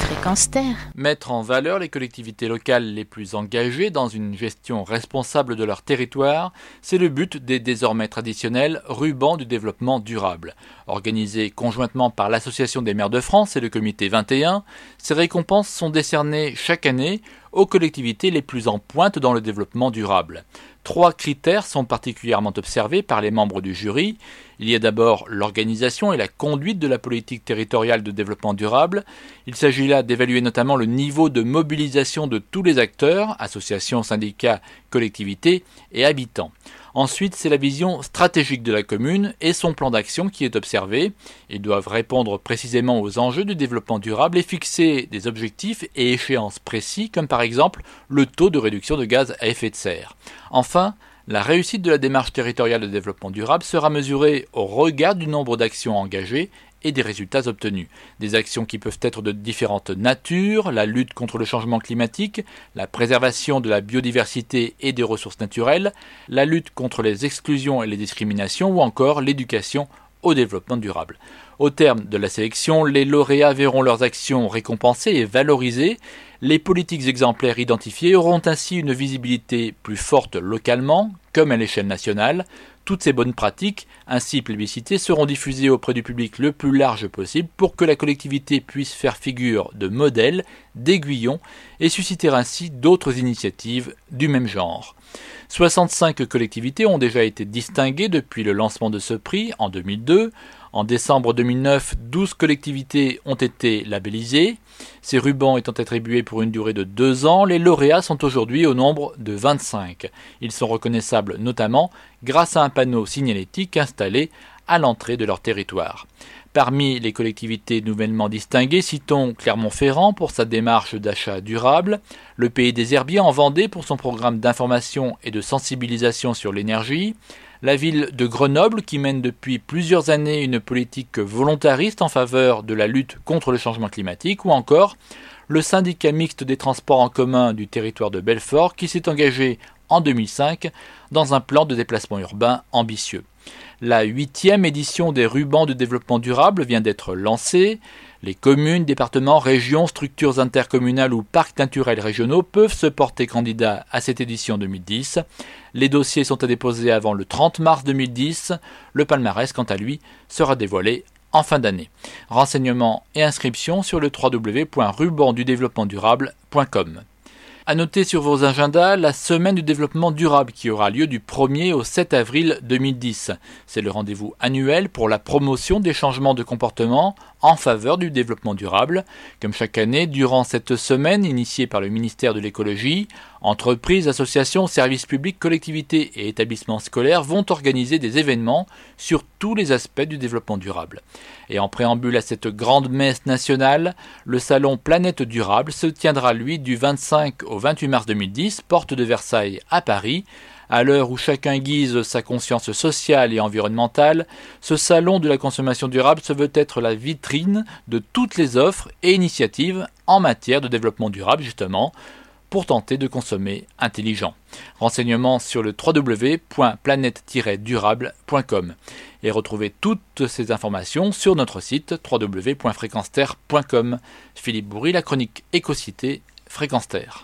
Fréquence Terre. Mettre en valeur les collectivités locales les plus engagées dans une gestion responsable de leur territoire, c'est le but des désormais traditionnels rubans du développement durable. Organisés conjointement par l'Association des maires de France et le comité 21, ces récompenses sont décernées chaque année aux collectivités les plus en pointe dans le développement durable. Trois critères sont particulièrement observés par les membres du jury. Il y a d'abord l'organisation et la conduite de la politique territoriale de développement durable. Il s'agit là d'évaluer notamment le niveau de mobilisation de tous les acteurs, associations, syndicats, collectivités et habitants. Ensuite, c'est la vision stratégique de la commune et son plan d'action qui est observé. Ils doivent répondre précisément aux enjeux du développement durable et fixer des objectifs et échéances précis, comme par exemple le taux de réduction de gaz à effet de serre. Enfin, la réussite de la démarche territoriale de développement durable sera mesurée au regard du nombre d'actions engagées et des résultats obtenus. Des actions qui peuvent être de différentes natures, la lutte contre le changement climatique, la préservation de la biodiversité et des ressources naturelles, la lutte contre les exclusions et les discriminations ou encore l'éducation au développement durable. Au terme de la sélection, les lauréats verront leurs actions récompensées et valorisées. Les politiques exemplaires identifiées auront ainsi une visibilité plus forte localement, comme à l'échelle nationale, toutes ces bonnes pratiques, ainsi plébiscitées, seront diffusées auprès du public le plus large possible pour que la collectivité puisse faire figure de modèle, d'aiguillon et susciter ainsi d'autres initiatives du même genre. 65 collectivités ont déjà été distinguées depuis le lancement de ce prix en 2002. En décembre 2009, 12 collectivités ont été labellisées. Ces rubans étant attribués pour une durée de deux ans, les lauréats sont aujourd'hui au nombre de 25. Ils sont reconnaissables notamment grâce à un panneau signalétique installé à l'entrée de leur territoire. Parmi les collectivités nouvellement distinguées, citons Clermont-Ferrand pour sa démarche d'achat durable, le Pays des Herbiers en Vendée pour son programme d'information et de sensibilisation sur l'énergie, la ville de Grenoble qui mène depuis plusieurs années une politique volontariste en faveur de la lutte contre le changement climatique, ou encore le syndicat mixte des transports en commun du territoire de Belfort qui s'est engagé en 2005 dans un plan de déplacement urbain ambitieux. La huitième édition des rubans de développement durable vient d'être lancée. Les communes, départements, régions, structures intercommunales ou parcs naturels régionaux peuvent se porter candidats à cette édition 2010. Les dossiers sont à déposer avant le 30 mars 2010. Le palmarès, quant à lui, sera dévoilé en fin d'année. Renseignements et inscriptions sur le www.rubandudéveloppementdurable.com. À noter sur vos agendas la semaine du développement durable qui aura lieu du 1er au 7 avril 2010. C'est le rendez-vous annuel pour la promotion des changements de comportement en faveur du développement durable. Comme chaque année, durant cette semaine initiée par le ministère de l'écologie, entreprises, associations, services publics, collectivités et établissements scolaires vont organiser des événements sur tous les aspects du développement durable. Et en préambule à cette grande messe nationale, le salon Planète Durable se tiendra lui du 25 au 28 mars 2010, porte de Versailles à Paris, à l'heure où chacun guise sa conscience sociale et environnementale, ce salon de la consommation durable se veut être la vitrine de toutes les offres et initiatives en matière de développement durable, justement, pour tenter de consommer intelligent. Renseignements sur le www.planète-durable.com et retrouvez toutes ces informations sur notre site www.fréquenceterre.com. Philippe Bourri, la chronique Écocité, Fréquence Terre.